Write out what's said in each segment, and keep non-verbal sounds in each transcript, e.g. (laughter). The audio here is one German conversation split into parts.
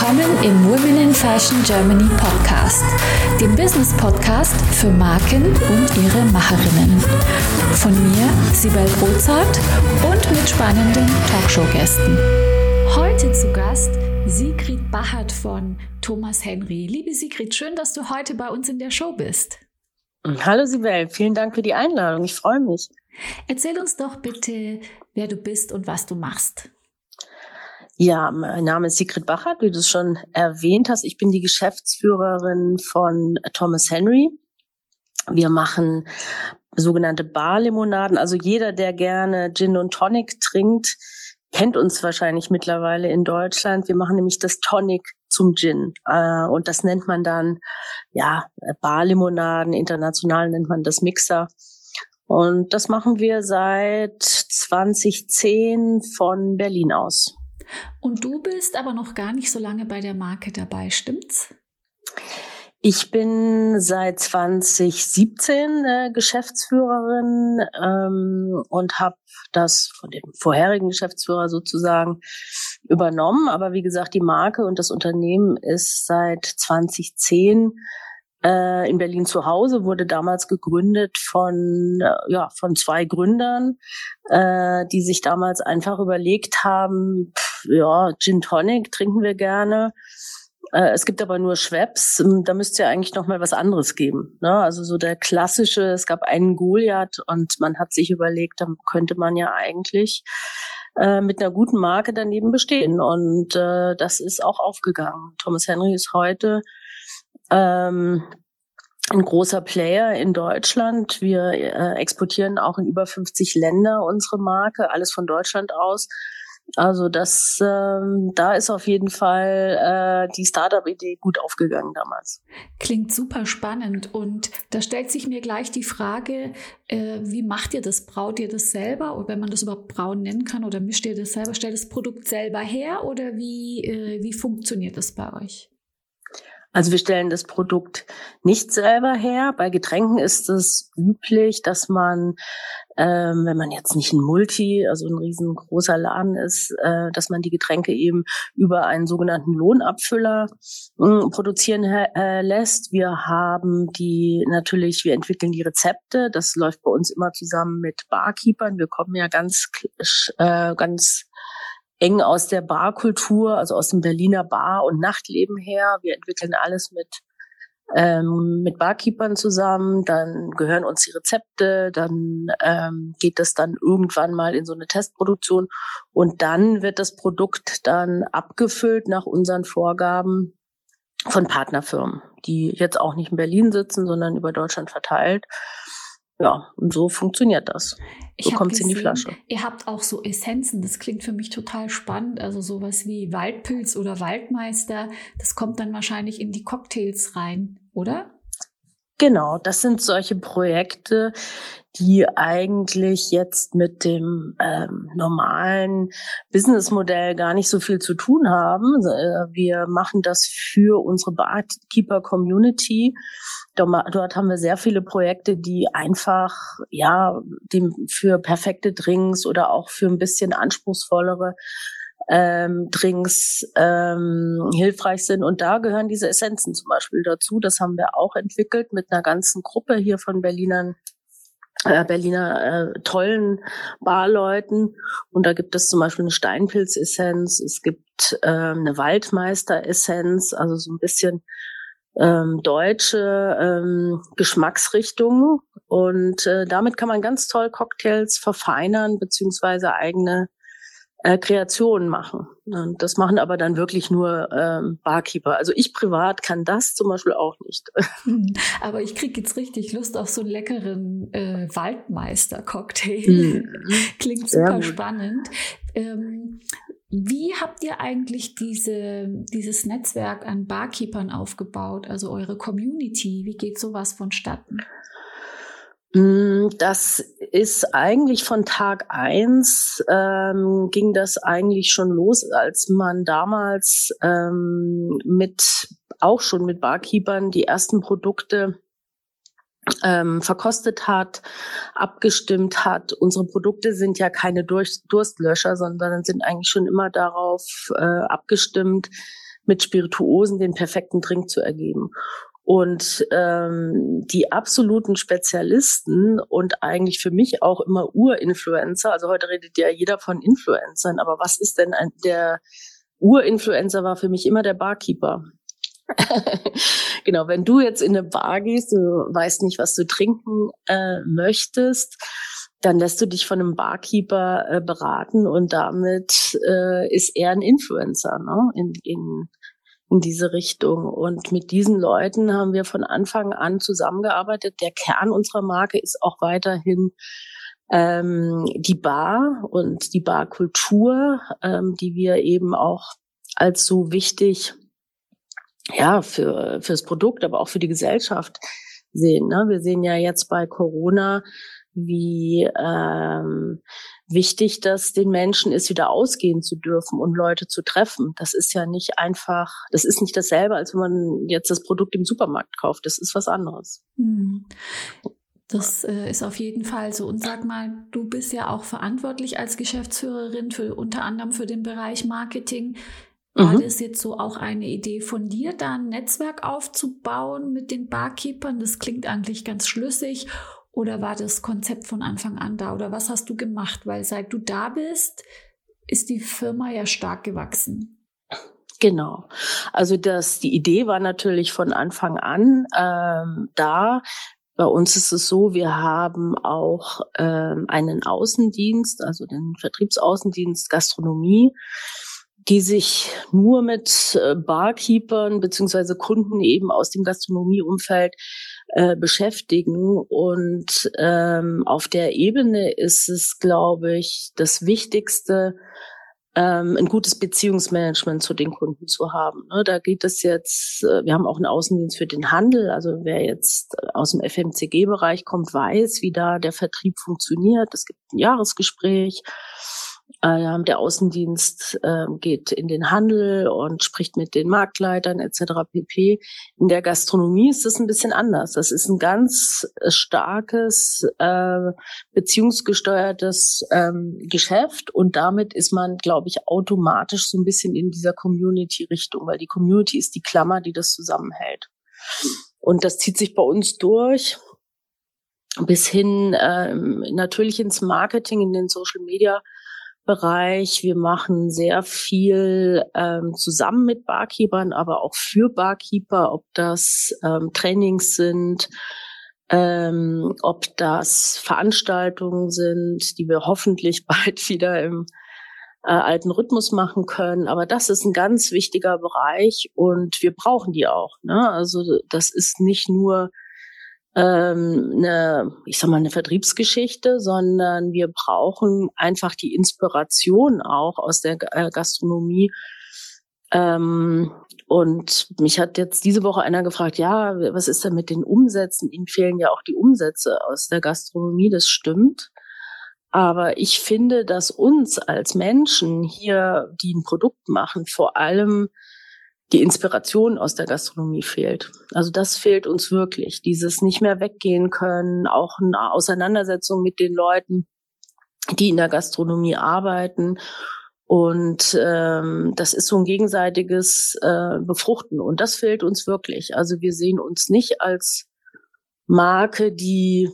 willkommen im Women in Fashion Germany Podcast, dem Business Podcast für Marken und ihre Macherinnen. Von mir, Sibel Rozart und mit spannenden Talkshow-Gästen. Heute zu Gast Sigrid Bachert von Thomas Henry. Liebe Sigrid, schön, dass du heute bei uns in der Show bist. Hallo Sibel, vielen Dank für die Einladung. Ich freue mich. Erzähl uns doch bitte, wer du bist und was du machst. Ja, mein Name ist Sigrid Bachert, wie du es schon erwähnt hast. Ich bin die Geschäftsführerin von Thomas Henry. Wir machen sogenannte Barlimonaden. Also jeder, der gerne Gin und Tonic trinkt, kennt uns wahrscheinlich mittlerweile in Deutschland. Wir machen nämlich das Tonic zum Gin. Äh, und das nennt man dann, ja, Barlimonaden. International nennt man das Mixer. Und das machen wir seit 2010 von Berlin aus. Und du bist aber noch gar nicht so lange bei der Marke dabei, stimmt's? Ich bin seit 2017 äh, Geschäftsführerin ähm, und habe das von dem vorherigen Geschäftsführer sozusagen übernommen. Aber wie gesagt, die Marke und das Unternehmen ist seit 2010 äh, in Berlin zu Hause, wurde damals gegründet von, äh, ja, von zwei Gründern, äh, die sich damals einfach überlegt haben, pff, ja, Gin Tonic trinken wir gerne. Äh, es gibt aber nur Schweppes, ähm, da müsste ja eigentlich noch mal was anderes geben. Ne? Also so der klassische, es gab einen Goliath und man hat sich überlegt, dann könnte man ja eigentlich äh, mit einer guten Marke daneben bestehen. Und äh, das ist auch aufgegangen. Thomas Henry ist heute ähm, ein großer Player in Deutschland. Wir äh, exportieren auch in über 50 Länder unsere Marke, alles von Deutschland aus. Also das, ähm, da ist auf jeden Fall äh, die Startup-Idee gut aufgegangen damals. Klingt super spannend und da stellt sich mir gleich die Frage, äh, wie macht ihr das? Braut ihr das selber oder wenn man das überhaupt brauen nennen kann oder mischt ihr das selber? Stellt das Produkt selber her oder wie, äh, wie funktioniert das bei euch? Also wir stellen das Produkt nicht selber her. Bei Getränken ist es üblich, dass man, ähm, wenn man jetzt nicht ein Multi, also ein riesengroßer Laden ist, äh, dass man die Getränke eben über einen sogenannten Lohnabfüller äh, produzieren äh, lässt. Wir haben die natürlich, wir entwickeln die Rezepte. Das läuft bei uns immer zusammen mit Barkeepern. Wir kommen ja ganz, äh, ganz eng aus der Barkultur, also aus dem Berliner Bar- und Nachtleben her. Wir entwickeln alles mit ähm, mit Barkeepern zusammen, dann gehören uns die Rezepte, dann ähm, geht das dann irgendwann mal in so eine Testproduktion und dann wird das Produkt dann abgefüllt nach unseren Vorgaben von Partnerfirmen, die jetzt auch nicht in Berlin sitzen, sondern über Deutschland verteilt. Ja, und so funktioniert das. So kommt es in die Flasche. Ihr habt auch so Essenzen, das klingt für mich total spannend. Also sowas wie Waldpilz oder Waldmeister, das kommt dann wahrscheinlich in die Cocktails rein, oder? Genau, das sind solche Projekte, die eigentlich jetzt mit dem ähm, normalen Businessmodell gar nicht so viel zu tun haben. Äh, wir machen das für unsere Barkeeper-Community. Dort haben wir sehr viele Projekte, die einfach ja dem für perfekte Drinks oder auch für ein bisschen anspruchsvollere ähm, Drinks ähm, hilfreich sind. Und da gehören diese Essenzen zum Beispiel dazu. Das haben wir auch entwickelt mit einer ganzen Gruppe hier von Berlinern äh, Berliner äh, tollen Barleuten. Und da gibt es zum Beispiel eine Steinpilzessenz, es gibt äh, eine Waldmeisteressenz, also so ein bisschen ähm, deutsche ähm, Geschmacksrichtungen. Und äh, damit kann man ganz toll Cocktails verfeinern, beziehungsweise eigene äh, Kreationen machen. Und das machen aber dann wirklich nur ähm, Barkeeper. Also ich privat kann das zum Beispiel auch nicht. (laughs) (laughs) Aber ich kriege jetzt richtig Lust auf so einen leckeren äh, Waldmeister-Cocktail. Mhm. (laughs) Klingt super spannend. Ähm, wie habt ihr eigentlich diese, dieses Netzwerk an Barkeepern aufgebaut, also eure Community? Wie geht sowas vonstatten? Mm, das ist eigentlich von Tag eins ähm, ging das eigentlich schon los, als man damals ähm, mit auch schon mit Barkeepern die ersten Produkte ähm, verkostet hat, abgestimmt hat. Unsere Produkte sind ja keine Durst Durstlöscher, sondern sind eigentlich schon immer darauf äh, abgestimmt, mit Spirituosen den perfekten Drink zu ergeben. Und ähm, die absoluten Spezialisten und eigentlich für mich auch immer Urinfluencer, also heute redet ja jeder von Influencern, aber was ist denn ein, der Urinfluencer war für mich immer der Barkeeper. (laughs) genau, wenn du jetzt in eine Bar gehst, du weißt nicht, was du trinken äh, möchtest, dann lässt du dich von einem Barkeeper äh, beraten und damit äh, ist er ein Influencer ne? in, in, in diese Richtung. Und mit diesen Leuten haben wir von Anfang an zusammengearbeitet. Der Kern unserer Marke ist auch weiterhin ähm, die Bar und die Barkultur, ähm, die wir eben auch als so wichtig ja für fürs Produkt, aber auch für die Gesellschaft sehen. Ne? Wir sehen ja jetzt bei Corona, wie ähm, wichtig das den Menschen ist, wieder ausgehen zu dürfen und Leute zu treffen. Das ist ja nicht einfach, das ist nicht dasselbe, als wenn man jetzt das Produkt im Supermarkt kauft. Das ist was anderes. Hm. Das äh, ist auf jeden Fall so. Und sag mal, du bist ja auch verantwortlich als Geschäftsführerin für unter anderem für den Bereich Marketing. War mhm. das jetzt so auch eine Idee von dir, da ein Netzwerk aufzubauen mit den Barkeepern? Das klingt eigentlich ganz schlüssig. Oder war das Konzept von Anfang an da? Oder was hast du gemacht? Weil seit du da bist, ist die Firma ja stark gewachsen. Genau. Also das, die Idee war natürlich von Anfang an ähm, da. Bei uns ist es so, wir haben auch ähm, einen Außendienst, also den Vertriebsaußendienst Gastronomie, die sich nur mit äh, Barkeepern beziehungsweise Kunden eben aus dem Gastronomieumfeld äh, beschäftigen. Und ähm, auf der Ebene ist es, glaube ich, das Wichtigste, ähm, ein gutes Beziehungsmanagement zu den Kunden zu haben. Ne, da geht es jetzt, äh, wir haben auch einen Außendienst für den Handel. Also wer jetzt aus dem FMCG-Bereich kommt, weiß, wie da der Vertrieb funktioniert. Es gibt ein Jahresgespräch. Äh, der Außendienst äh, geht in den Handel und spricht mit den Marktleitern etc. pp. In der Gastronomie ist das ein bisschen anders. Das ist ein ganz äh, starkes äh, beziehungsgesteuertes ähm, Geschäft und damit ist man, glaube ich, automatisch so ein bisschen in dieser Community-Richtung, weil die Community ist die Klammer, die das zusammenhält. Und das zieht sich bei uns durch bis hin ähm, natürlich ins Marketing, in den Social Media Bereich. Wir machen sehr viel ähm, zusammen mit Barkeepern, aber auch für Barkeeper, ob das ähm, Trainings sind, ähm, ob das Veranstaltungen sind, die wir hoffentlich (laughs) bald wieder im äh, alten Rhythmus machen können. Aber das ist ein ganz wichtiger Bereich und wir brauchen die auch. Ne? Also das ist nicht nur ähm, eine, ich sag mal, eine Vertriebsgeschichte, sondern wir brauchen einfach die Inspiration auch aus der äh, Gastronomie. Ähm, und mich hat jetzt diese Woche einer gefragt, ja, was ist denn mit den Umsätzen? Ihnen fehlen ja auch die Umsätze aus der Gastronomie, das stimmt. Aber ich finde, dass uns als Menschen hier, die ein Produkt machen, vor allem die Inspiration aus der Gastronomie fehlt. Also das fehlt uns wirklich. Dieses nicht mehr weggehen können, auch eine Auseinandersetzung mit den Leuten, die in der Gastronomie arbeiten. Und ähm, das ist so ein gegenseitiges äh, Befruchten. Und das fehlt uns wirklich. Also wir sehen uns nicht als Marke, die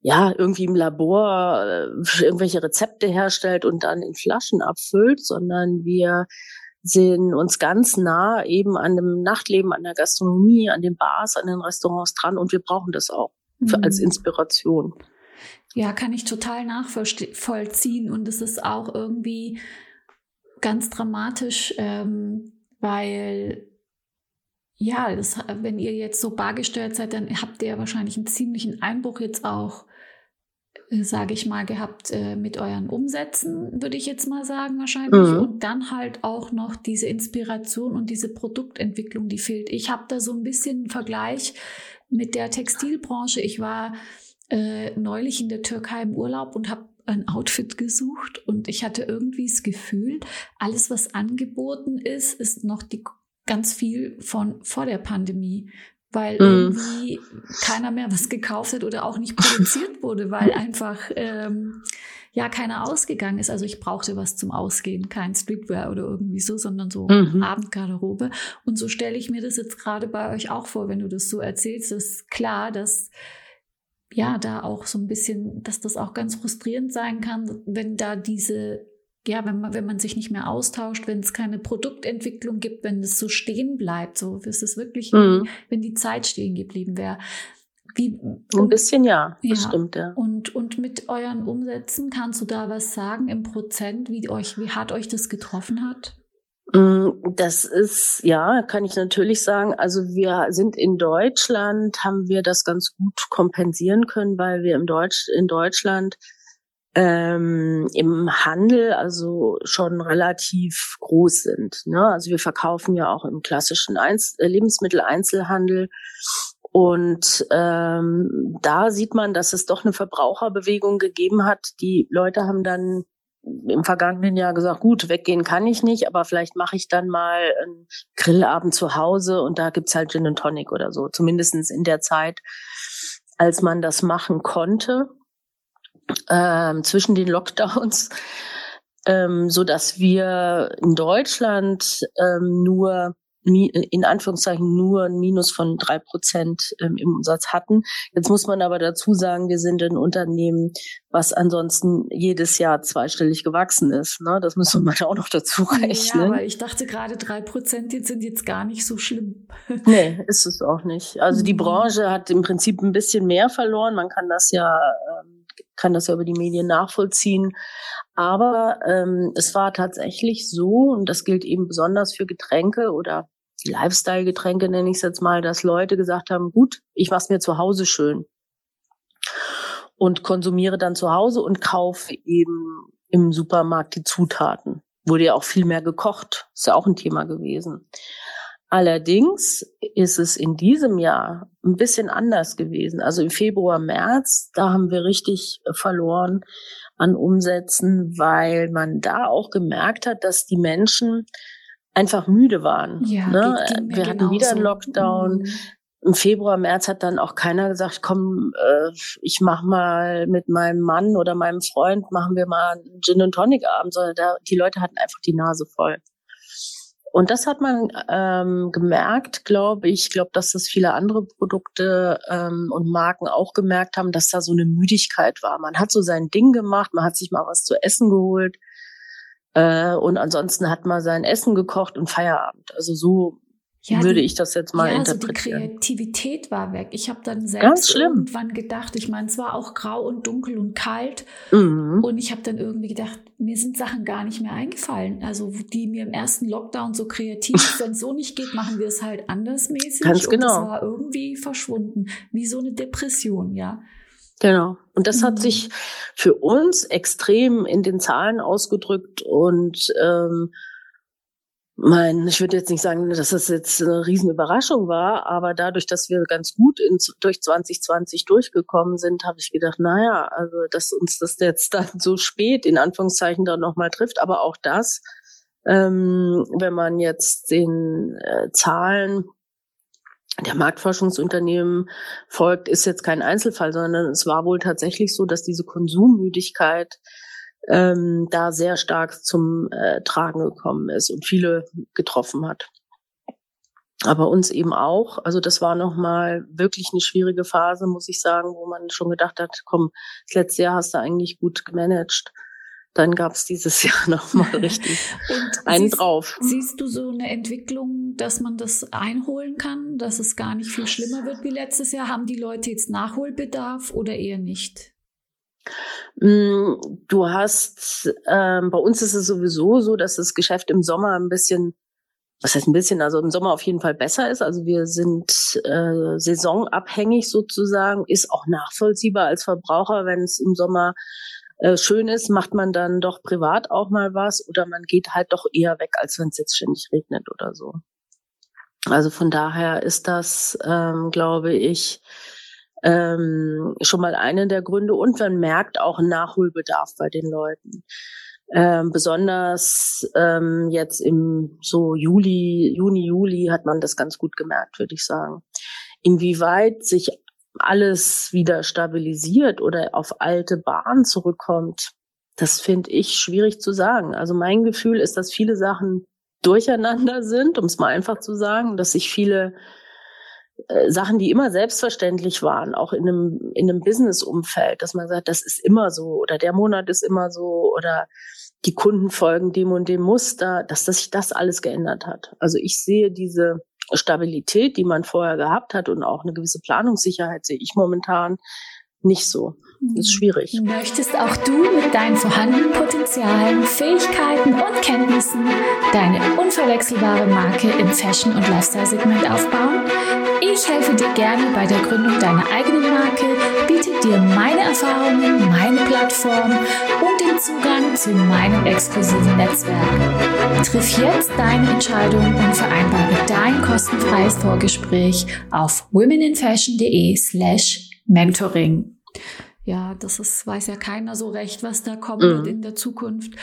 ja irgendwie im Labor äh, irgendwelche Rezepte herstellt und dann in Flaschen abfüllt, sondern wir sind uns ganz nah eben an dem Nachtleben, an der Gastronomie, an den Bars, an den Restaurants dran und wir brauchen das auch für, mhm. als Inspiration. Ja, kann ich total nachvollziehen und es ist auch irgendwie ganz dramatisch, ähm, weil ja, das, wenn ihr jetzt so bargesteuert seid, dann habt ihr ja wahrscheinlich einen ziemlichen Einbruch jetzt auch sage ich mal, gehabt äh, mit euren Umsätzen, würde ich jetzt mal sagen wahrscheinlich. Mhm. Und dann halt auch noch diese Inspiration und diese Produktentwicklung, die fehlt. Ich habe da so ein bisschen einen Vergleich mit der Textilbranche. Ich war äh, neulich in der Türkei im Urlaub und habe ein Outfit gesucht und ich hatte irgendwie das Gefühl, alles, was angeboten ist, ist noch die ganz viel von vor der Pandemie weil mhm. irgendwie keiner mehr was gekauft hat oder auch nicht produziert (laughs) wurde, weil einfach ähm, ja keiner ausgegangen ist. Also ich brauchte was zum Ausgehen, kein Streetwear oder irgendwie so, sondern so mhm. Abendgarderobe. Und so stelle ich mir das jetzt gerade bei euch auch vor, wenn du das so erzählst. ist klar, dass ja da auch so ein bisschen, dass das auch ganz frustrierend sein kann, wenn da diese ja, wenn man, wenn man sich nicht mehr austauscht, wenn es keine Produktentwicklung gibt, wenn es so stehen bleibt, so ist es wirklich, mhm. wenn die Zeit stehen geblieben wäre. Wie, Ein bisschen ja, ja, stimmt, ja. Und, und mit euren Umsätzen, kannst du da was sagen im Prozent, wie euch, wie hart euch das getroffen hat? Mm, das ist, ja, kann ich natürlich sagen. Also wir sind in Deutschland, haben wir das ganz gut kompensieren können, weil wir im Deutsch, in Deutschland ähm, im Handel also schon relativ groß sind. Ne? Also wir verkaufen ja auch im klassischen Einz Lebensmitteleinzelhandel und ähm, da sieht man, dass es doch eine Verbraucherbewegung gegeben hat. Die Leute haben dann im vergangenen Jahr gesagt, gut, weggehen kann ich nicht, aber vielleicht mache ich dann mal einen Grillabend zu Hause und da gibt's halt Gin and Tonic oder so. Zumindestens in der Zeit, als man das machen konnte, ähm, zwischen den Lockdowns, ähm, so dass wir in Deutschland ähm, nur in Anführungszeichen nur ein Minus von drei Prozent ähm, im Umsatz hatten. Jetzt muss man aber dazu sagen, wir sind ein Unternehmen, was ansonsten jedes Jahr zweistellig gewachsen ist. Ne? Das müssen wir auch noch dazu rechnen. Ja, aber ich dachte gerade drei Prozent sind jetzt gar nicht so schlimm. (laughs) nee, ist es auch nicht. Also die mhm. Branche hat im Prinzip ein bisschen mehr verloren. Man kann das ja ähm, kann das ja über die Medien nachvollziehen. Aber ähm, es war tatsächlich so, und das gilt eben besonders für Getränke oder Lifestyle-Getränke nenne ich es jetzt mal, dass Leute gesagt haben, gut, ich mach's mir zu Hause schön und konsumiere dann zu Hause und kaufe eben im Supermarkt die Zutaten. Wurde ja auch viel mehr gekocht, ist ja auch ein Thema gewesen. Allerdings ist es in diesem Jahr ein bisschen anders gewesen. Also im Februar, März, da haben wir richtig verloren an Umsätzen, weil man da auch gemerkt hat, dass die Menschen einfach müde waren. Ja, ne? Wir hatten wieder einen Lockdown. Mhm. Im Februar, März hat dann auch keiner gesagt, komm, äh, ich mach mal mit meinem Mann oder meinem Freund, machen wir mal einen Gin und Tonic Abend, sondern da, die Leute hatten einfach die Nase voll. Und das hat man ähm, gemerkt, glaube ich. Ich glaube, dass das viele andere Produkte ähm, und Marken auch gemerkt haben, dass da so eine Müdigkeit war. Man hat so sein Ding gemacht, man hat sich mal was zu essen geholt äh, und ansonsten hat man sein Essen gekocht und Feierabend. Also so ja, würde die, ich das jetzt mal ja, interpretieren. Also die Kreativität war weg. Ich habe dann selbst irgendwann gedacht, ich meine, es war auch grau und dunkel und kalt. Mhm. Und ich habe dann irgendwie gedacht, mir sind Sachen gar nicht mehr eingefallen. Also die mir im ersten Lockdown so kreativ, (laughs) wenn es so nicht geht, machen wir es halt andersmäßig. Ganz genau. Und das war irgendwie verschwunden, wie so eine Depression, ja. Genau. Und das mhm. hat sich für uns extrem in den Zahlen ausgedrückt und ähm, mein, ich würde jetzt nicht sagen, dass das jetzt eine Riesenüberraschung war, aber dadurch, dass wir ganz gut in, durch 2020 durchgekommen sind, habe ich gedacht, naja, also dass uns das jetzt dann (laughs) so spät in Anführungszeichen dann nochmal trifft, aber auch das, ähm, wenn man jetzt den äh, Zahlen der Marktforschungsunternehmen folgt, ist jetzt kein Einzelfall, sondern es war wohl tatsächlich so, dass diese Konsummüdigkeit ähm, da sehr stark zum äh, Tragen gekommen ist und viele getroffen hat. Aber uns eben auch. Also das war nochmal wirklich eine schwierige Phase, muss ich sagen, wo man schon gedacht hat, komm, das letzte Jahr hast du eigentlich gut gemanagt. Dann gab es dieses (laughs) Jahr nochmal richtig (laughs) einen siehst, drauf. Siehst du so eine Entwicklung, dass man das einholen kann, dass es gar nicht viel schlimmer wird wie letztes Jahr? Haben die Leute jetzt Nachholbedarf oder eher nicht? Mm, du hast, ähm, bei uns ist es sowieso so, dass das Geschäft im Sommer ein bisschen, was heißt ein bisschen, also im Sommer auf jeden Fall besser ist. Also wir sind äh, saisonabhängig sozusagen, ist auch nachvollziehbar als Verbraucher, wenn es im Sommer äh, schön ist, macht man dann doch privat auch mal was oder man geht halt doch eher weg, als wenn es jetzt ständig regnet oder so. Also von daher ist das, ähm, glaube ich, ähm, schon mal einer der Gründe. Und man merkt auch Nachholbedarf bei den Leuten. Ähm, besonders ähm, jetzt im so Juli, Juni, Juli hat man das ganz gut gemerkt, würde ich sagen. Inwieweit sich alles wieder stabilisiert oder auf alte Bahn zurückkommt, das finde ich schwierig zu sagen. Also mein Gefühl ist, dass viele Sachen durcheinander sind, um es mal einfach zu sagen, dass sich viele äh, Sachen, die immer selbstverständlich waren, auch in einem, in einem Business-Umfeld, dass man sagt, das ist immer so oder der Monat ist immer so oder die Kunden folgen dem und dem Muster, dass, dass sich das alles geändert hat. Also ich sehe diese Stabilität, die man vorher gehabt hat und auch eine gewisse Planungssicherheit sehe ich momentan nicht so. Das ist schwierig. Möchtest auch du mit deinen vorhandenen Potenzialen, Fähigkeiten und Kenntnissen deine unverwechselbare Marke im Fashion- und Lifestyle-Segment aufbauen? Ich helfe dir gerne bei der Gründung deiner eigenen Marke, biete dir meine Erfahrungen, meine Plattform und den Zugang zu meinem exklusiven Netzwerk. Triff jetzt deine Entscheidung und vereinbare dein kostenfreies Vorgespräch auf womeninfashion.de slash mentoring. Ja, das ist, weiß ja keiner so recht, was da kommen mhm. wird in der Zukunft.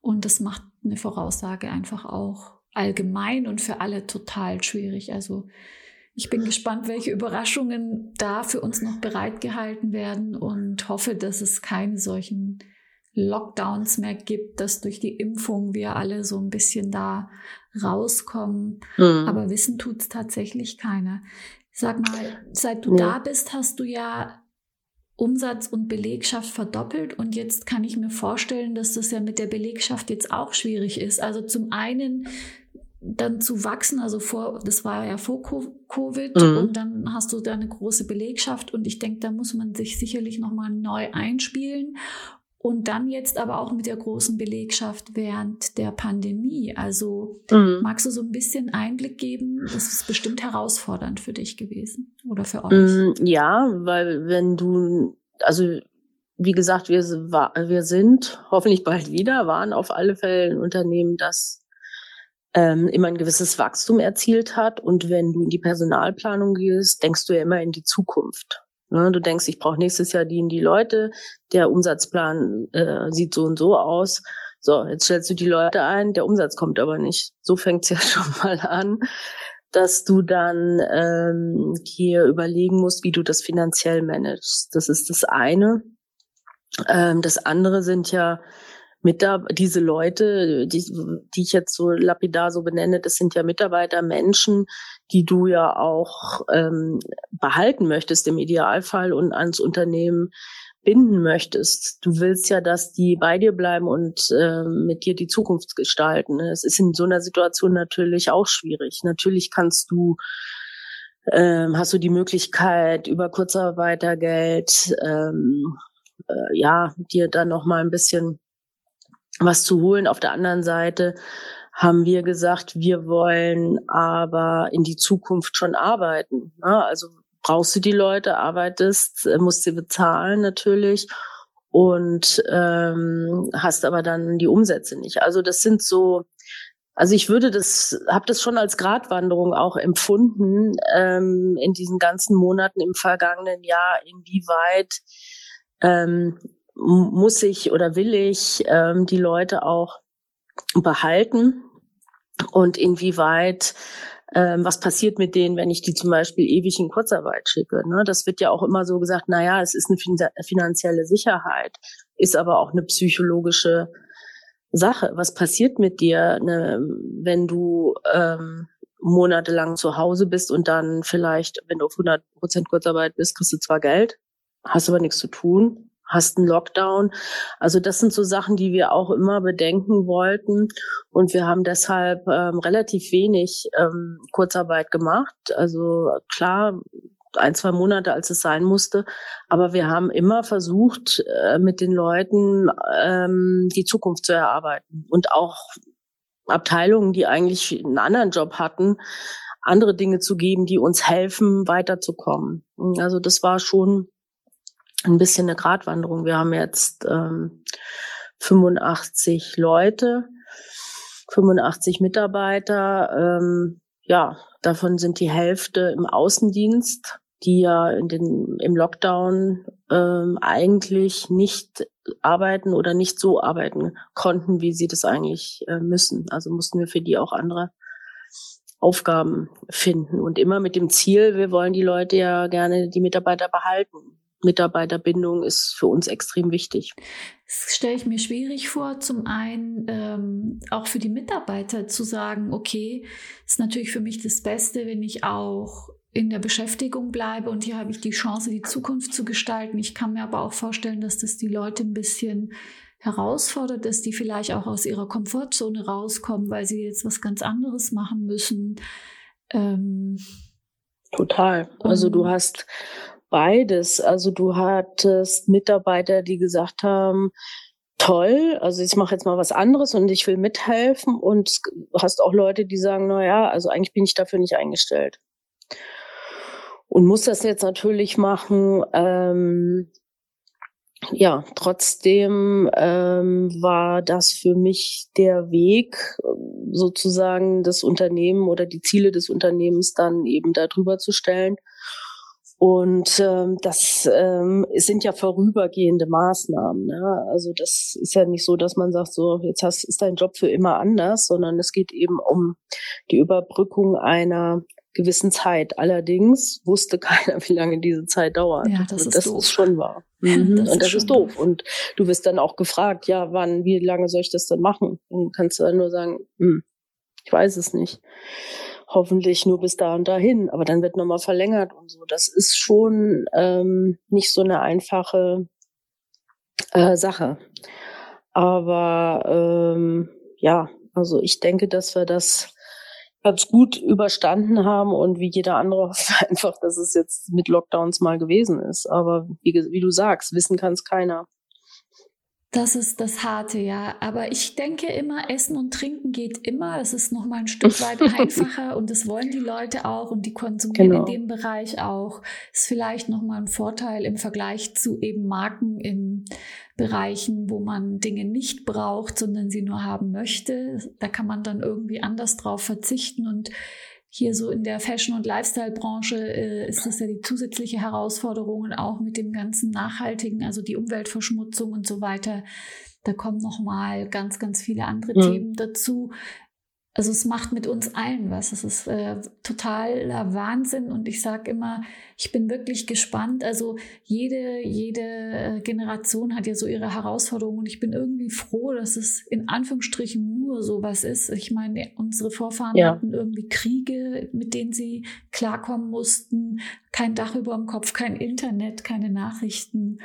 Und das macht eine Voraussage einfach auch allgemein und für alle total schwierig. Also ich bin gespannt, welche Überraschungen da für uns noch bereitgehalten werden und hoffe, dass es keine solchen Lockdowns mehr gibt, dass durch die Impfung wir alle so ein bisschen da rauskommen. Mhm. Aber wissen tut's tatsächlich keiner. Sag mal, seit du ja. da bist, hast du ja Umsatz und Belegschaft verdoppelt und jetzt kann ich mir vorstellen, dass das ja mit der Belegschaft jetzt auch schwierig ist. Also zum einen dann zu wachsen, also vor, das war ja vor Covid mhm. und dann hast du da eine große Belegschaft und ich denke, da muss man sich sicherlich nochmal neu einspielen und dann jetzt aber auch mit der großen Belegschaft während der Pandemie. Also mhm. magst du so ein bisschen Einblick geben? Das ist bestimmt herausfordernd für dich gewesen oder für euch. Mm, ja, weil wenn du, also wie gesagt, wir, wir sind hoffentlich bald wieder, waren auf alle Fälle ein Unternehmen, das ähm, immer ein gewisses Wachstum erzielt hat. Und wenn du in die Personalplanung gehst, denkst du ja immer in die Zukunft. Ne, du denkst, ich brauche nächstes Jahr die und die Leute, der Umsatzplan äh, sieht so und so aus. So, jetzt stellst du die Leute ein, der Umsatz kommt aber nicht. So fängt's (laughs) ja schon mal an, dass du dann ähm, hier überlegen musst, wie du das finanziell managst. Das ist das eine. Ähm, das andere sind ja Mitab diese Leute, die, die ich jetzt so lapidar so benenne, das sind ja Mitarbeiter, Menschen, die du ja auch ähm, behalten möchtest im Idealfall und ans Unternehmen binden möchtest. Du willst ja, dass die bei dir bleiben und äh, mit dir die Zukunft gestalten. Es ist in so einer Situation natürlich auch schwierig. Natürlich kannst du ähm, hast du die Möglichkeit über Kurzarbeitergeld ähm, äh, ja dir dann noch mal ein bisschen was zu holen. Auf der anderen Seite haben wir gesagt, wir wollen aber in die Zukunft schon arbeiten. Ne? Also brauchst du die Leute, arbeitest, äh, musst sie bezahlen natürlich und ähm, hast aber dann die Umsätze nicht. Also das sind so, also ich würde das, habe das schon als Gratwanderung auch empfunden ähm, in diesen ganzen Monaten im vergangenen Jahr, inwieweit ähm, muss ich oder will ich ähm, die Leute auch behalten und inwieweit ähm, was passiert mit denen, wenn ich die zum Beispiel ewig in Kurzarbeit schicke. Ne? Das wird ja auch immer so gesagt, na ja, es ist eine finanzielle Sicherheit, ist aber auch eine psychologische Sache. Was passiert mit dir, ne, wenn du ähm, monatelang zu Hause bist und dann vielleicht, wenn du auf 100 Prozent Kurzarbeit bist, kriegst du zwar Geld, hast aber nichts zu tun, hast einen Lockdown. Also das sind so Sachen, die wir auch immer bedenken wollten. Und wir haben deshalb ähm, relativ wenig ähm, Kurzarbeit gemacht. Also klar, ein, zwei Monate, als es sein musste. Aber wir haben immer versucht, äh, mit den Leuten ähm, die Zukunft zu erarbeiten. Und auch Abteilungen, die eigentlich einen anderen Job hatten, andere Dinge zu geben, die uns helfen, weiterzukommen. Also das war schon ein bisschen eine Gratwanderung. Wir haben jetzt ähm, 85 Leute, 85 Mitarbeiter. Ähm, ja, davon sind die Hälfte im Außendienst, die ja in den, im Lockdown ähm, eigentlich nicht arbeiten oder nicht so arbeiten konnten, wie sie das eigentlich äh, müssen. Also mussten wir für die auch andere Aufgaben finden und immer mit dem Ziel, wir wollen die Leute ja gerne, die Mitarbeiter behalten Mitarbeiterbindung ist für uns extrem wichtig. Das stelle ich mir schwierig vor, zum einen ähm, auch für die Mitarbeiter zu sagen, okay, ist natürlich für mich das Beste, wenn ich auch in der Beschäftigung bleibe und hier habe ich die Chance, die Zukunft zu gestalten. Ich kann mir aber auch vorstellen, dass das die Leute ein bisschen herausfordert, dass die vielleicht auch aus ihrer Komfortzone rauskommen, weil sie jetzt was ganz anderes machen müssen. Ähm, Total. Also du hast beides. Also du hattest Mitarbeiter, die gesagt haben, toll, also ich mache jetzt mal was anderes und ich will mithelfen und hast auch Leute, die sagen, na ja, also eigentlich bin ich dafür nicht eingestellt. Und muss das jetzt natürlich machen, ähm, ja, trotzdem ähm, war das für mich der Weg, sozusagen das Unternehmen oder die Ziele des Unternehmens dann eben darüber zu stellen. Und ähm, das ähm, sind ja vorübergehende Maßnahmen. Ne? Also das ist ja nicht so, dass man sagt, so jetzt hast, ist dein Job für immer anders, sondern es geht eben um die Überbrückung einer gewissen Zeit. Allerdings wusste (laughs) keiner, wie lange diese Zeit dauert. Ja, das, ist, das doof. ist schon wahr. (laughs) Mhm. Das und das ist, ist doof. doof. Und du wirst dann auch gefragt, ja, wann, wie lange soll ich das denn machen? Und kannst du dann nur sagen, hm, ich weiß es nicht. Hoffentlich nur bis da und dahin. Aber dann wird nochmal verlängert und so. Das ist schon ähm, nicht so eine einfache äh, Sache. Aber ähm, ja, also ich denke, dass wir das ganz gut überstanden haben und wie jeder andere (laughs) einfach, dass es jetzt mit Lockdowns mal gewesen ist. Aber wie, wie du sagst, wissen kann es keiner. Das ist das Harte, ja. Aber ich denke immer, Essen und Trinken geht immer. Das ist noch mal ein (laughs) Stück weit einfacher und das wollen die Leute auch und die konsumieren genau. in dem Bereich auch. Ist vielleicht noch mal ein Vorteil im Vergleich zu eben Marken in Bereichen, wo man Dinge nicht braucht, sondern sie nur haben möchte. Da kann man dann irgendwie anders drauf verzichten und hier so in der Fashion- und Lifestyle-Branche äh, ist das ja die zusätzliche Herausforderung auch mit dem ganzen Nachhaltigen, also die Umweltverschmutzung und so weiter. Da kommen noch mal ganz, ganz viele andere mhm. Themen dazu. Also es macht mit uns allen was. Es ist äh, totaler Wahnsinn und ich sage immer, ich bin wirklich gespannt. Also jede, jede äh, Generation hat ja so ihre Herausforderungen und ich bin irgendwie froh, dass es in Anführungsstrichen nur so was ist. Ich meine, unsere Vorfahren ja. hatten irgendwie Kriege, mit denen sie klarkommen mussten, kein Dach über dem Kopf, kein Internet, keine Nachrichten.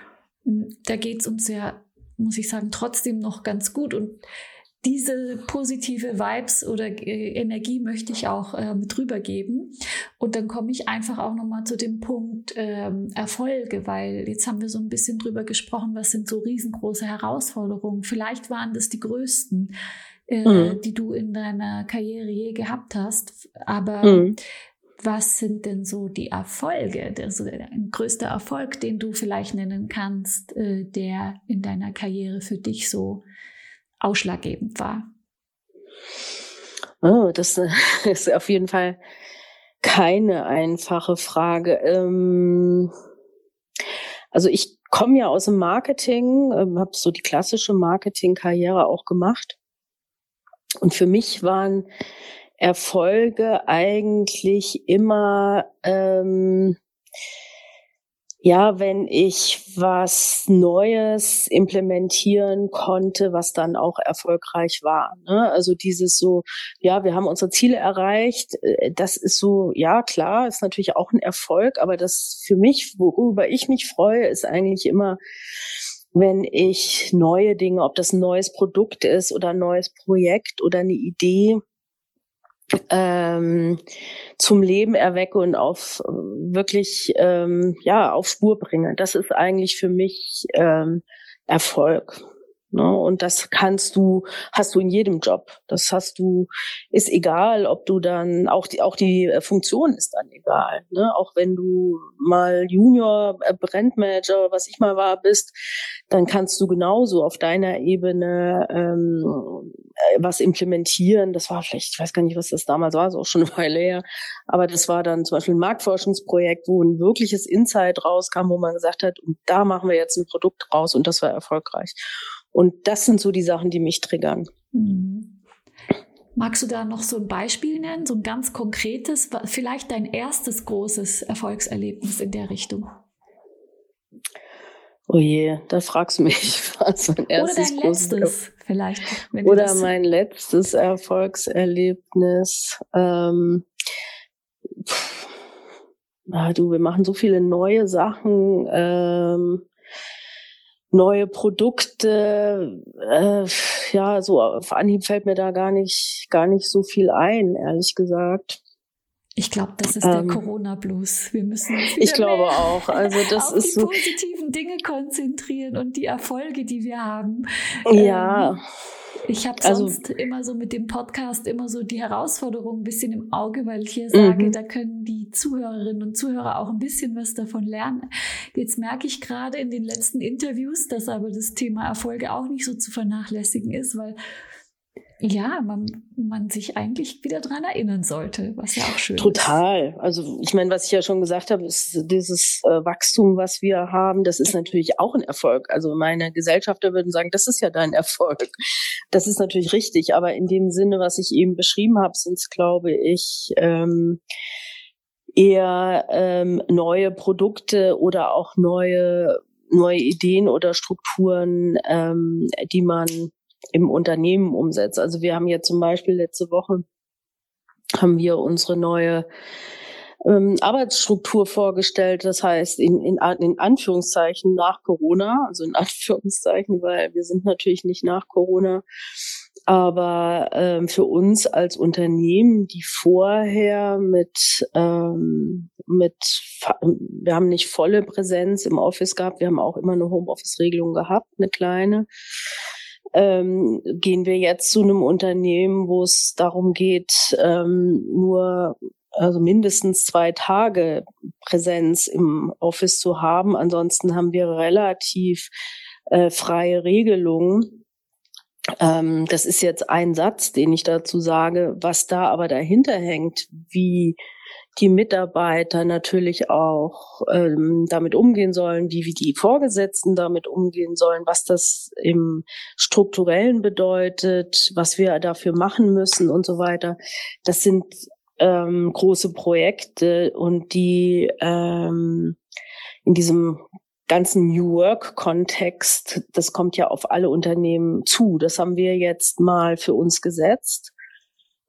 Da geht es uns ja, muss ich sagen, trotzdem noch ganz gut und diese positive Vibes oder äh, Energie möchte ich auch äh, mit rübergeben. Und dann komme ich einfach auch nochmal zu dem Punkt ähm, Erfolge, weil jetzt haben wir so ein bisschen drüber gesprochen, was sind so riesengroße Herausforderungen. Vielleicht waren das die größten, äh, mhm. die du in deiner Karriere je gehabt hast. Aber mhm. was sind denn so die Erfolge, also der größte Erfolg, den du vielleicht nennen kannst, äh, der in deiner Karriere für dich so ausschlaggebend war? Oh, das (laughs) ist auf jeden Fall keine einfache Frage. Ähm, also ich komme ja aus dem Marketing, ähm, habe so die klassische Marketingkarriere auch gemacht. Und für mich waren Erfolge eigentlich immer ähm, ja, wenn ich was Neues implementieren konnte, was dann auch erfolgreich war. Ne? Also dieses so, ja, wir haben unsere Ziele erreicht, äh, das ist so, ja klar, ist natürlich auch ein Erfolg, aber das für mich, worüber ich mich freue, ist eigentlich immer, wenn ich neue Dinge, ob das ein neues Produkt ist oder ein neues Projekt oder eine Idee, ähm, zum Leben erwecke und auf äh, wirklich ähm, ja auf Spur bringe. Das ist eigentlich für mich ähm, Erfolg. Ne? Und das kannst du, hast du in jedem Job. Das hast du, ist egal, ob du dann, auch die, auch die äh, Funktion ist dann egal. Ne? Auch wenn du mal Junior äh, Brandmanager, was ich mal war, bist, dann kannst du genauso auf deiner Ebene ähm, äh, was implementieren. Das war vielleicht, ich weiß gar nicht, was das damals war, ist auch schon eine Weile her. Aber das war dann zum Beispiel ein Marktforschungsprojekt, wo ein wirkliches Insight rauskam, wo man gesagt hat, und da machen wir jetzt ein Produkt raus und das war erfolgreich. Und das sind so die Sachen, die mich triggern. Mhm. Magst du da noch so ein Beispiel nennen, so ein ganz konkretes, vielleicht dein erstes großes Erfolgserlebnis in der Richtung? Oh je, da fragst du mich, (laughs) was mein erstes Oder dein letztes, vielleicht. Oder mein letztes Erfolgserlebnis. Ähm, ah, du, wir machen so viele neue Sachen, ähm, neue Produkte. Äh, ja, so auf Anhieb fällt mir da gar nicht, gar nicht so viel ein, ehrlich gesagt. Ich glaube, das ist ähm, der Corona-Blues. Wir müssen uns ich glaube auch. Also (laughs) das auf ist die so positiven Dinge konzentrieren und die Erfolge, die wir haben. Ja. Ähm, ich habe also sonst also, immer so mit dem Podcast immer so die Herausforderung ein bisschen im Auge, weil ich hier sage, mhm. da können die Zuhörerinnen und Zuhörer auch ein bisschen was davon lernen. Jetzt merke ich gerade in den letzten Interviews, dass aber das Thema Erfolge auch nicht so zu vernachlässigen ist, weil ja, man, man sich eigentlich wieder dran erinnern sollte, was ja auch schön Total. ist. Total. Also ich meine, was ich ja schon gesagt habe, ist dieses äh, Wachstum, was wir haben, das ist natürlich auch ein Erfolg. Also meine Gesellschafter würden sagen, das ist ja dein Erfolg. Das ist natürlich richtig, aber in dem Sinne, was ich eben beschrieben habe, sind es, glaube ich, ähm, eher ähm, neue Produkte oder auch neue neue Ideen oder Strukturen, ähm, die man im Unternehmen umsetzt. Also wir haben ja zum Beispiel letzte Woche haben wir unsere neue ähm, Arbeitsstruktur vorgestellt. Das heißt, in, in, in Anführungszeichen nach Corona, also in (laughs) Anführungszeichen, weil wir sind natürlich nicht nach Corona, aber ähm, für uns als Unternehmen, die vorher mit, ähm, mit, wir haben nicht volle Präsenz im Office gehabt, wir haben auch immer eine Homeoffice-Regelung gehabt, eine kleine ähm, gehen wir jetzt zu einem Unternehmen, wo es darum geht, ähm, nur also mindestens zwei Tage Präsenz im Office zu haben. Ansonsten haben wir relativ äh, freie Regelungen. Ähm, das ist jetzt ein Satz, den ich dazu sage. Was da aber dahinter hängt, wie die Mitarbeiter natürlich auch ähm, damit umgehen sollen, wie, wie die Vorgesetzten damit umgehen sollen, was das im strukturellen bedeutet, was wir dafür machen müssen und so weiter. Das sind ähm, große Projekte und die ähm, in diesem ganzen New Work Kontext, das kommt ja auf alle Unternehmen zu. Das haben wir jetzt mal für uns gesetzt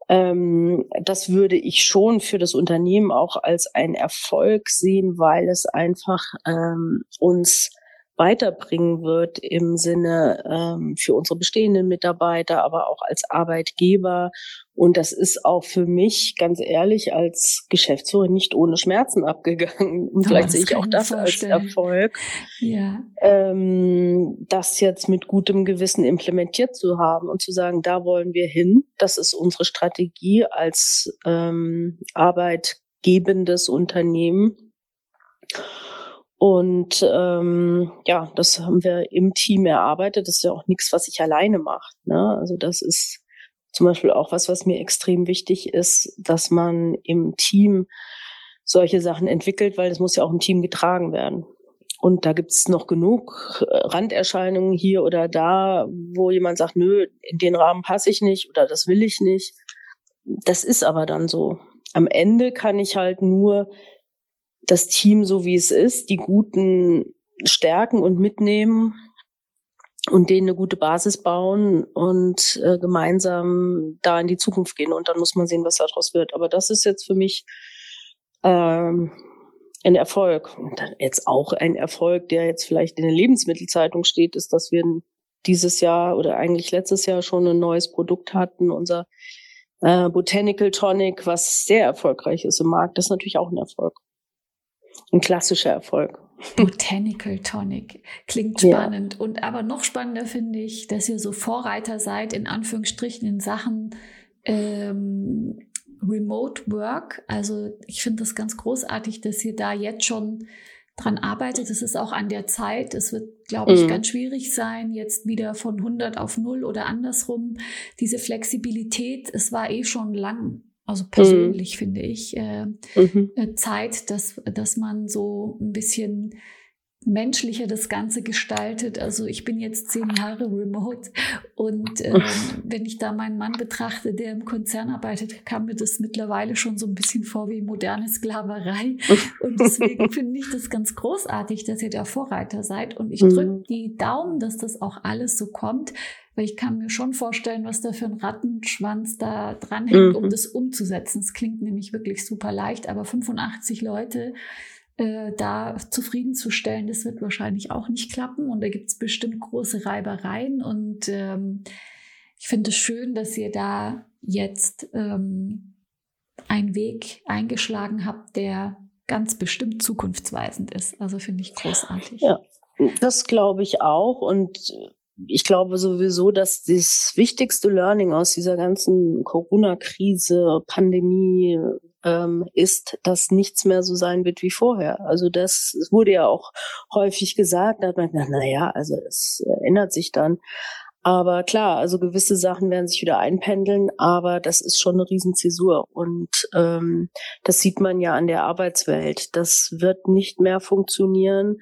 das würde ich schon für das Unternehmen auch als einen Erfolg sehen, weil es einfach ähm, uns weiterbringen wird im Sinne ähm, für unsere bestehenden Mitarbeiter, aber auch als Arbeitgeber. Und das ist auch für mich, ganz ehrlich, als Geschäftsführer nicht ohne Schmerzen abgegangen. (laughs) Und vielleicht sehe ich auch das vorstellen. als Erfolg, ja. ähm, das jetzt mit gutem Gewissen implementiert zu haben und zu sagen, da wollen wir hin. Das ist unsere Strategie als ähm, arbeitgebendes Unternehmen. Und ähm, ja, das haben wir im Team erarbeitet. Das ist ja auch nichts, was ich alleine mache. Ne? Also das ist zum Beispiel auch was, was mir extrem wichtig ist, dass man im Team solche Sachen entwickelt, weil es muss ja auch im Team getragen werden. Und da gibt's noch genug äh, Randerscheinungen hier oder da, wo jemand sagt, nö, in den Rahmen passe ich nicht oder das will ich nicht. Das ist aber dann so. Am Ende kann ich halt nur das Team so wie es ist, die guten stärken und mitnehmen und denen eine gute Basis bauen und äh, gemeinsam da in die Zukunft gehen. Und dann muss man sehen, was daraus wird. Aber das ist jetzt für mich ähm, ein Erfolg. Und jetzt auch ein Erfolg, der jetzt vielleicht in der Lebensmittelzeitung steht, ist, dass wir dieses Jahr oder eigentlich letztes Jahr schon ein neues Produkt hatten, unser äh, Botanical Tonic, was sehr erfolgreich ist im Markt. Das ist natürlich auch ein Erfolg ein klassischer Erfolg. Botanical Tonic. Klingt spannend. Ja. Und aber noch spannender finde ich, dass ihr so Vorreiter seid, in Anführungsstrichen, in Sachen ähm, Remote Work. Also ich finde das ganz großartig, dass ihr da jetzt schon dran arbeitet. Es ist auch an der Zeit. Es wird, glaube ich, mhm. ganz schwierig sein, jetzt wieder von 100 auf 0 oder andersrum. Diese Flexibilität, es war eh schon lang also persönlich mhm. finde ich, äh, mhm. Äh, Zeit, dass, dass man so ein bisschen menschlicher das Ganze gestaltet. Also ich bin jetzt zehn Jahre remote und ähm, wenn ich da meinen Mann betrachte, der im Konzern arbeitet, kam mir das mittlerweile schon so ein bisschen vor wie moderne Sklaverei. Und deswegen finde ich das ganz großartig, dass ihr der Vorreiter seid. Und ich drücke mhm. die Daumen, dass das auch alles so kommt, weil ich kann mir schon vorstellen, was da für ein Rattenschwanz da dranhängt, mhm. um das umzusetzen. Es klingt nämlich wirklich super leicht, aber 85 Leute äh, da zufriedenzustellen, das wird wahrscheinlich auch nicht klappen. Und da gibt es bestimmt große Reibereien. Und ähm, ich finde es schön, dass ihr da jetzt ähm, einen Weg eingeschlagen habt, der ganz bestimmt zukunftsweisend ist. Also finde ich großartig. Ja, das glaube ich auch. Und ich glaube sowieso, dass das wichtigste Learning aus dieser ganzen Corona-Krise, Pandemie, ähm, ist, dass nichts mehr so sein wird wie vorher. Also das wurde ja auch häufig gesagt, da hat man gedacht, na ja, also es ändert sich dann. Aber klar, also gewisse Sachen werden sich wieder einpendeln, aber das ist schon eine Riesenzäsur. Und ähm, das sieht man ja an der Arbeitswelt. Das wird nicht mehr funktionieren,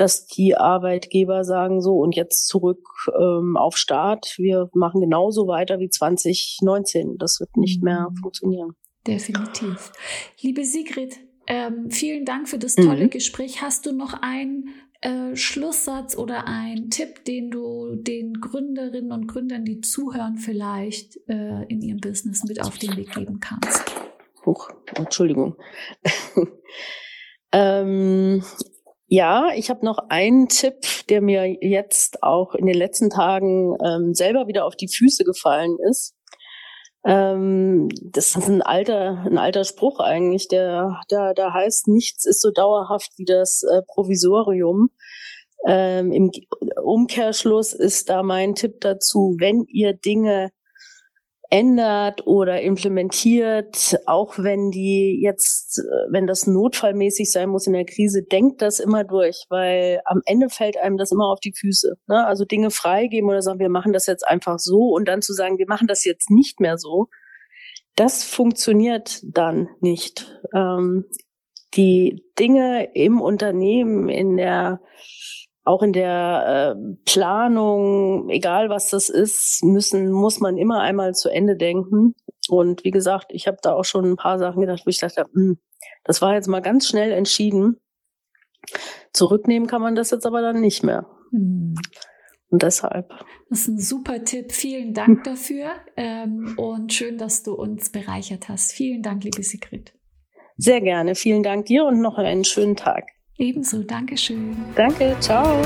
dass die Arbeitgeber sagen so und jetzt zurück ähm, auf Start. Wir machen genauso weiter wie 2019. Das wird nicht mehr mhm. funktionieren. Definitiv. Liebe Sigrid, ähm, vielen Dank für das tolle mhm. Gespräch. Hast du noch einen äh, Schlusssatz oder einen Tipp, den du den Gründerinnen und Gründern, die zuhören, vielleicht äh, in ihrem Business mit auf den Weg geben kannst? Huch, Entschuldigung. (laughs) ähm, ja, ich habe noch einen Tipp, der mir jetzt auch in den letzten Tagen ähm, selber wieder auf die Füße gefallen ist. Ähm, das ist ein alter, ein alter Spruch eigentlich, der, der, der heißt, nichts ist so dauerhaft wie das äh, Provisorium. Ähm, Im Umkehrschluss ist da mein Tipp dazu, wenn ihr Dinge ändert oder implementiert, auch wenn die jetzt, äh, wenn das notfallmäßig sein muss in der Krise, denkt das immer durch, weil am Ende fällt einem das immer auf die Füße. Ne? Also Dinge freigeben oder sagen, wir machen das jetzt einfach so und dann zu sagen, wir machen das jetzt nicht mehr so, das funktioniert dann nicht. Ähm, die Dinge im Unternehmen, in der auch in der äh, Planung, egal was das ist, müssen, muss man immer einmal zu Ende denken. Und wie gesagt, ich habe da auch schon ein paar Sachen gedacht, wo ich dachte, mh, hm, das war jetzt mal ganz schnell entschieden. Zurücknehmen kann man das jetzt aber dann nicht mehr. Mhm. Und deshalb. Das ist ein super Tipp. Vielen Dank dafür ähm, und schön, dass du uns bereichert hast. Vielen Dank, liebe Sigrid. Sehr gerne. Vielen Dank dir und noch einen schönen Tag. Ebenso, Dankeschön. Danke, ciao.